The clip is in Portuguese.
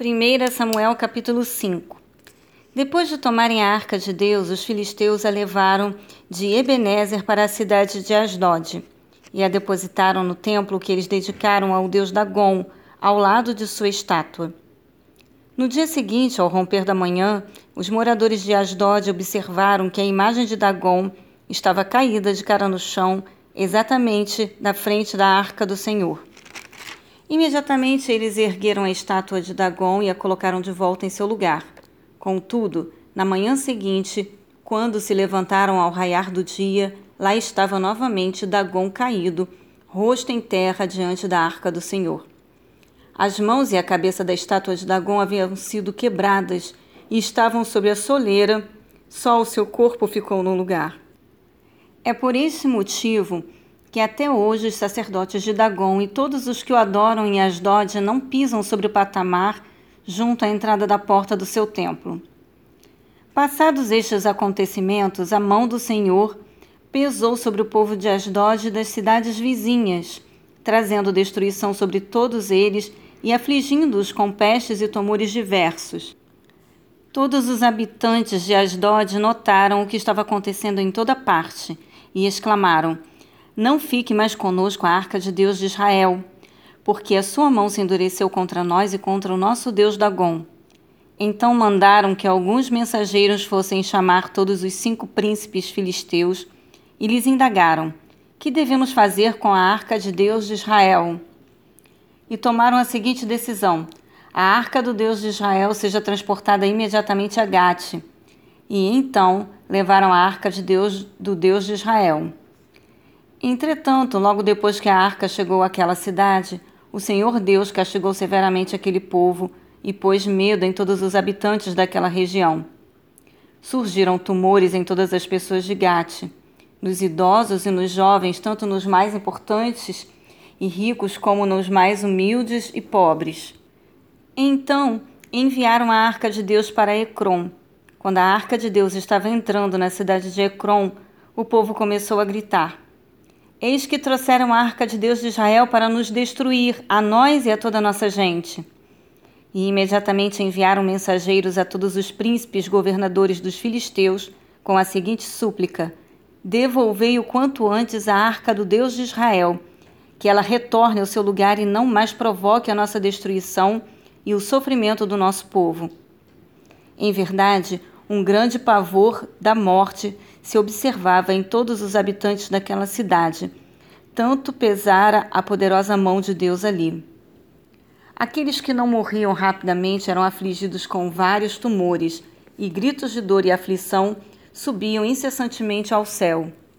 1 Samuel capítulo 5 Depois de tomarem a arca de Deus, os filisteus a levaram de Ebenezer para a cidade de Asdod e a depositaram no templo que eles dedicaram ao deus Dagon, ao lado de sua estátua. No dia seguinte, ao romper da manhã, os moradores de Asdod observaram que a imagem de Dagon estava caída de cara no chão, exatamente na frente da arca do Senhor. Imediatamente eles ergueram a estátua de Dagon e a colocaram de volta em seu lugar. Contudo, na manhã seguinte, quando se levantaram ao raiar do dia, lá estava novamente Dagon caído, rosto em terra diante da arca do Senhor. As mãos e a cabeça da estátua de Dagon haviam sido quebradas e estavam sobre a soleira, só o seu corpo ficou no lugar. É por esse motivo que até hoje os sacerdotes de Dagon e todos os que o adoram em Asdod não pisam sobre o patamar junto à entrada da porta do seu templo. Passados estes acontecimentos, a mão do Senhor pesou sobre o povo de Asdod e das cidades vizinhas, trazendo destruição sobre todos eles e afligindo-os com pestes e tumores diversos. Todos os habitantes de Asdod notaram o que estava acontecendo em toda parte e exclamaram: não fique mais conosco a arca de Deus de Israel, porque a sua mão se endureceu contra nós e contra o nosso Deus Dagon. Então mandaram que alguns mensageiros fossem chamar todos os cinco príncipes filisteus e lhes indagaram: Que devemos fazer com a arca de Deus de Israel? E tomaram a seguinte decisão: a arca do Deus de Israel seja transportada imediatamente a Gate. E então levaram a arca de Deus do Deus de Israel. Entretanto, logo depois que a arca chegou àquela cidade, o Senhor Deus castigou severamente aquele povo e pôs medo em todos os habitantes daquela região. Surgiram tumores em todas as pessoas de Gate, nos idosos e nos jovens, tanto nos mais importantes e ricos como nos mais humildes e pobres. Então enviaram a arca de Deus para Ecrom. Quando a arca de Deus estava entrando na cidade de Ecrom, o povo começou a gritar: Eis que trouxeram a arca de Deus de Israel para nos destruir, a nós e a toda a nossa gente. E imediatamente enviaram mensageiros a todos os príncipes governadores dos filisteus com a seguinte súplica: Devolvei o quanto antes a arca do Deus de Israel, que ela retorne ao seu lugar e não mais provoque a nossa destruição e o sofrimento do nosso povo. Em verdade, um grande pavor da morte se observava em todos os habitantes daquela cidade, tanto pesara a poderosa mão de Deus ali. Aqueles que não morriam rapidamente eram afligidos com vários tumores, e gritos de dor e aflição subiam incessantemente ao céu.